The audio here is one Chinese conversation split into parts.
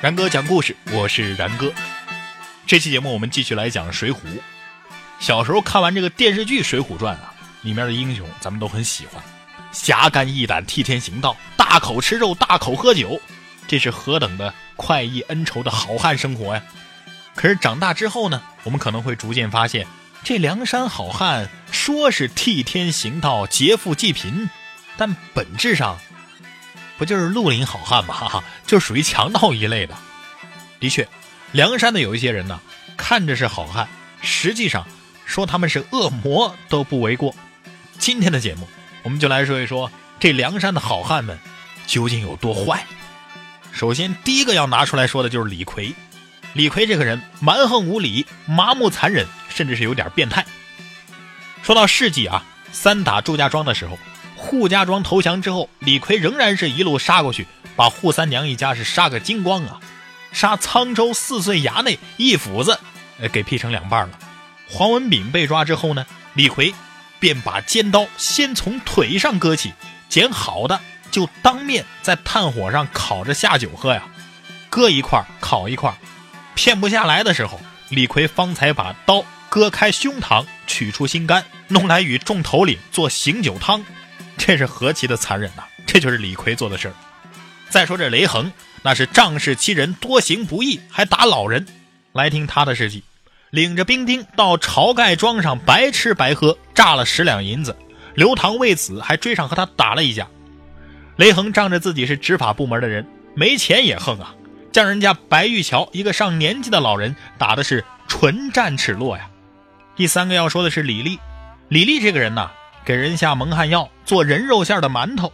然哥讲故事，我是然哥。这期节目我们继续来讲《水浒》。小时候看完这个电视剧《水浒传》啊，里面的英雄咱们都很喜欢，侠肝义胆、替天行道、大口吃肉、大口喝酒，这是何等的快意恩仇的好汉生活呀！可是长大之后呢，我们可能会逐渐发现，这梁山好汉说是替天行道、劫富济贫，但本质上。不就是绿林好汉吗？哈哈，就属于强盗一类的。的确，梁山的有一些人呢，看着是好汉，实际上说他们是恶魔都不为过。今天的节目，我们就来说一说这梁山的好汉们究竟有多坏。首先，第一个要拿出来说的就是李逵。李逵这个人蛮横无理、麻木残忍，甚至是有点变态。说到事迹啊，三打祝家庄的时候。扈家庄投降之后，李逵仍然是一路杀过去，把扈三娘一家是杀个精光啊！杀沧州四岁衙内一斧子，呃，给劈成两半了。黄文炳被抓之后呢，李逵便把尖刀先从腿上割起，捡好的就当面在炭火上烤着下酒喝呀，割一块烤一块，骗不下来的时候，李逵方才把刀割开胸膛，取出心肝，弄来与众头领做醒酒汤。这是何其的残忍呐！这就是李逵做的事儿。再说这雷横，那是仗势欺人，多行不义，还打老人。来听他的事迹：领着兵丁到晁盖庄上白吃白喝，诈了十两银子。刘唐为此还追上和他打了一架。雷横仗着自己是执法部门的人，没钱也横啊，将人家白玉桥一个上年纪的老人打的是唇战齿落呀。第三个要说的是李立，李立这个人呐。给人下蒙汗药，做人肉馅的馒头。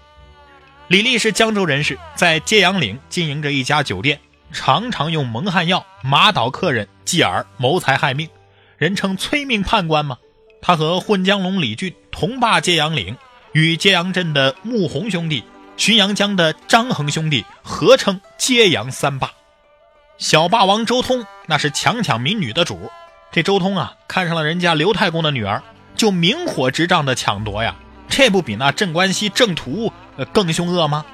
李立是江州人士，在揭阳岭经营着一家酒店，常常用蒙汗药麻倒客人，继而谋财害命，人称催命判官嘛。他和混江龙李俊同霸揭阳岭，与揭阳镇的穆弘兄弟、浔阳江的张衡兄弟合称揭阳三霸。小霸王周通那是强抢民女的主，这周通啊，看上了人家刘太公的女儿。就明火执仗的抢夺呀，这不比那镇关西郑屠更凶恶吗？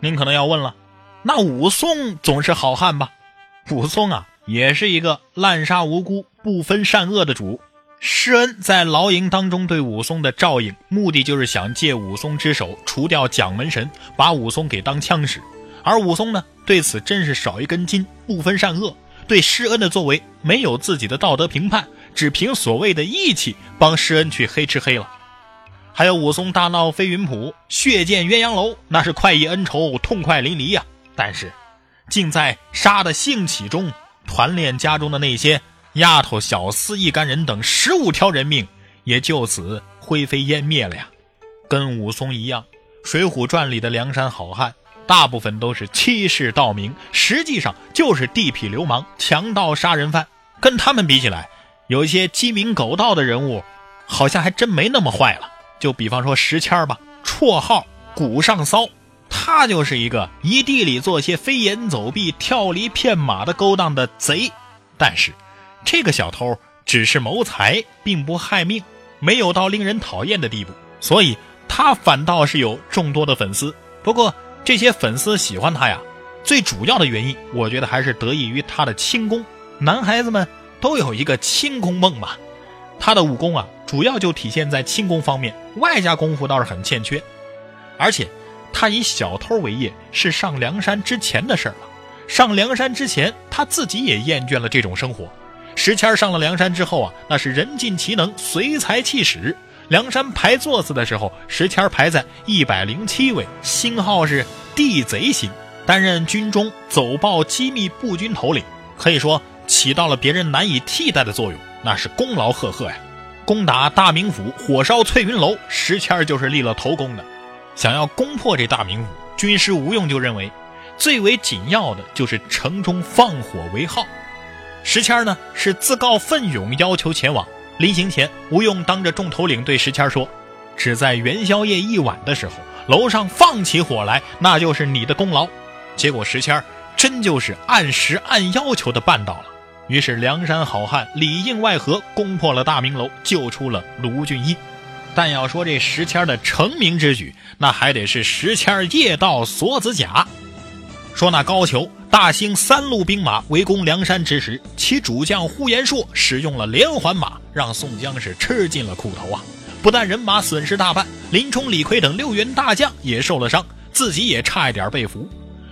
您可能要问了，那武松总是好汉吧？武松啊，也是一个滥杀无辜、不分善恶的主。施恩在牢营当中对武松的照应，目的就是想借武松之手除掉蒋门神，把武松给当枪使。而武松呢，对此真是少一根筋，不分善恶，对施恩的作为没有自己的道德评判。只凭所谓的义气帮施恩去黑吃黑了，还有武松大闹飞云浦、血溅鸳鸯楼，那是快意恩仇、痛快淋漓呀。但是，竟在杀的兴起中，团练家中的那些丫头、小厮一干人等十五条人命，也就此灰飞烟灭了呀。跟武松一样，《水浒传》里的梁山好汉，大部分都是欺世盗名，实际上就是地痞流氓、强盗、杀人犯。跟他们比起来，有一些鸡鸣狗盗的人物，好像还真没那么坏了。就比方说石谦吧，绰号古上骚，他就是一个一地里做些飞檐走壁、跳离骗马的勾当的贼。但是，这个小偷只是谋财，并不害命，没有到令人讨厌的地步，所以他反倒是有众多的粉丝。不过，这些粉丝喜欢他呀，最主要的原因，我觉得还是得益于他的轻功。男孩子们。都有一个轻功梦嘛，他的武功啊，主要就体现在轻功方面，外加功夫倒是很欠缺。而且，他以小偷为业是上梁山之前的事儿了。上梁山之前，他自己也厌倦了这种生活。石谦上了梁山之后啊，那是人尽其能，随才气使。梁山排座次的时候，石谦排在一百零七位，星号是地贼星，担任军中走报机密步军头领，可以说。起到了别人难以替代的作用，那是功劳赫赫呀！攻打大名府，火烧翠云楼，石谦就是立了头功的。想要攻破这大名府，军师吴用就认为，最为紧要的就是城中放火为号。石谦呢是自告奋勇，要求前往。临行前，吴用当着众头领对石谦说：“只在元宵夜一晚的时候，楼上放起火来，那就是你的功劳。”结果石谦真就是按时按要求的办到了。于是，梁山好汉里应外合，攻破了大明楼，救出了卢俊义。但要说这石谦的成名之举，那还得是石谦夜盗锁子甲。说那高俅大兴三路兵马围攻梁山之时，其主将呼延灼使用了连环马，让宋江是吃尽了苦头啊！不但人马损失大半，林冲、李逵等六员大将也受了伤，自己也差一点被俘。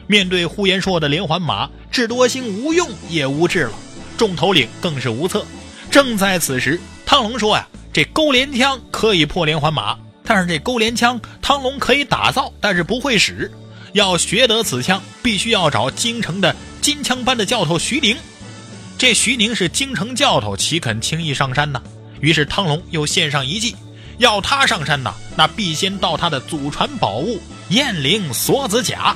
面对呼延灼的连环马，智多星无用也无智了，众头领更是无策。正在此时，汤龙说呀：“这钩镰枪可以破连环马，但是这钩镰枪汤龙可以打造，但是不会使。要学得此枪，必须要找京城的金枪班的教头徐宁。这徐宁是京城教头，岂肯轻易上山呢？于是汤龙又献上一计，要他上山呐，那必先盗他的祖传宝物燕翎锁子甲。”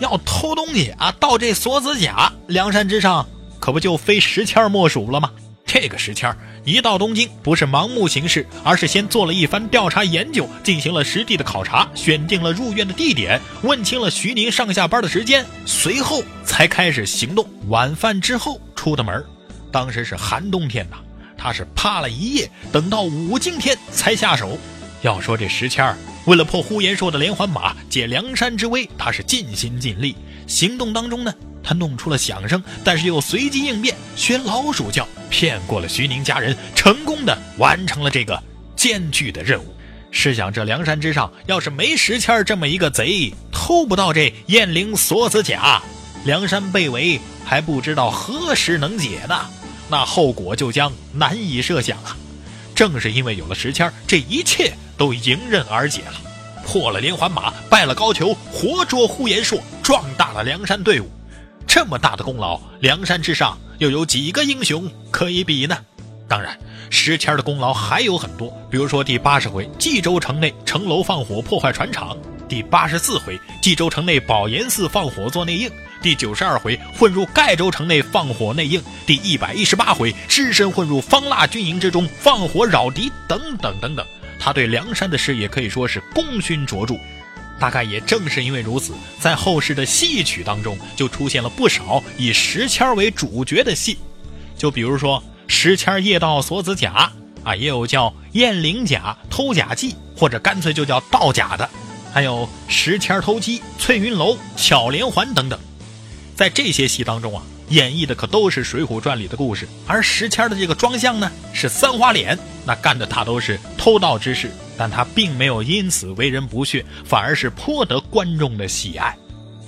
要偷东西啊！盗这锁子甲，梁山之上可不就非石谦莫属了吗？这个石谦一到东京，不是盲目行事，而是先做了一番调查研究，进行了实地的考察，选定了入院的地点，问清了徐宁上下班的时间，随后才开始行动。晚饭之后出的门，当时是寒冬天呐，他是趴了一夜，等到五更天才下手。要说这石谦。为了破呼延灼的连环马，解梁山之危，他是尽心尽力。行动当中呢，他弄出了响声，但是又随机应变，学老鼠叫，骗过了徐宁家人，成功的完成了这个艰巨的任务。试想，这梁山之上要是没石谦这么一个贼，偷不到这燕翎锁子甲，梁山被围还不知道何时能解呢？那后果就将难以设想啊！正是因为有了石谦这一切都迎刃而解了，破了连环马，败了高俅，活捉呼延灼，壮大了梁山队伍。这么大的功劳，梁山之上又有几个英雄可以比呢？当然，石谦的功劳还有很多，比如说第八十回冀州城内城楼放火破坏船厂，第八十四回冀州城内宝岩寺放火做内应。第九十二回混入盖州城内放火内应，第一百一十八回只身混入方腊军营之中放火扰敌，等等等等。他对梁山的事业可以说是功勋卓著。大概也正是因为如此，在后世的戏曲当中就出现了不少以石谦为主角的戏，就比如说石谦夜盗锁子甲啊，也有叫燕翎甲偷甲记，或者干脆就叫盗甲的，还有石谦偷鸡、翠云楼巧连环等等。在这些戏当中啊，演绎的可都是《水浒传》里的故事，而石谦的这个装相呢是三花脸，那干的大都是偷盗之事，但他并没有因此为人不屑，反而是颇得观众的喜爱。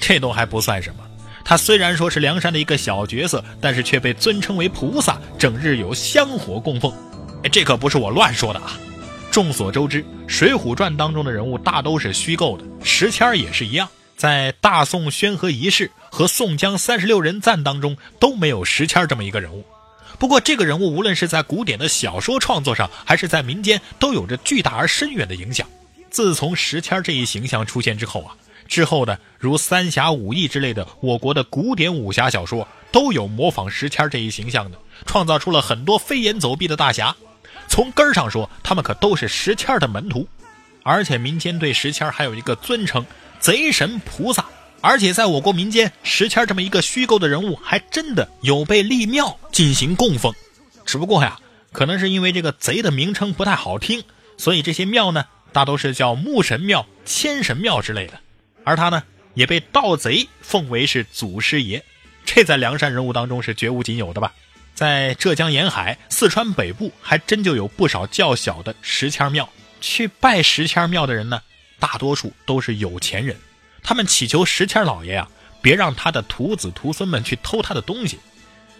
这都还不算什么，他虽然说是梁山的一个小角色，但是却被尊称为菩萨，整日有香火供奉。哎，这可不是我乱说的啊！众所周知，《水浒传》当中的人物大都是虚构的，石谦也是一样。在大宋宣和仪式和宋江三十六人赞当中都没有石谦这么一个人物。不过，这个人物无论是在古典的小说创作上，还是在民间，都有着巨大而深远的影响。自从石谦这一形象出现之后啊，之后的如三侠五义之类的我国的古典武侠小说都有模仿石谦这一形象的，创造出了很多飞檐走壁的大侠。从根儿上说，他们可都是石谦的门徒。而且民间对石谦还有一个尊称。贼神菩萨，而且在我国民间，石谦这么一个虚构的人物，还真的有被立庙进行供奉。只不过呀，可能是因为这个贼的名称不太好听，所以这些庙呢，大都是叫木神庙、千神庙之类的。而他呢，也被盗贼奉为是祖师爷，这在梁山人物当中是绝无仅有的吧？在浙江沿海、四川北部，还真就有不少较小的石谦庙。去拜石谦庙的人呢？大多数都是有钱人，他们祈求石谦老爷啊，别让他的徒子徒孙们去偷他的东西。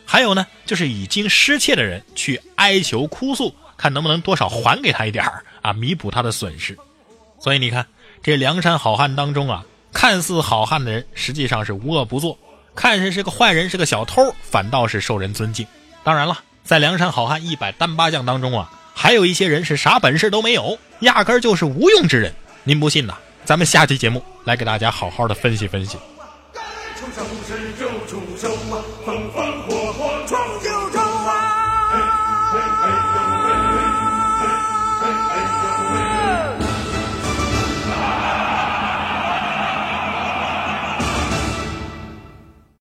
还有呢，就是已经失窃的人去哀求哭诉，看能不能多少还给他一点儿啊，弥补他的损失。所以你看，这梁山好汉当中啊，看似好汉的人，实际上是无恶不作；看似是个坏人，是个小偷，反倒是受人尊敬。当然了，在梁山好汉一百单八将当中啊，还有一些人是啥本事都没有，压根儿就是无用之人。您不信呐？咱们下期节目来给大家好好的分析分析。该出手时就出手嘛，风风火火闯九州嘛。嘿嘿嘿。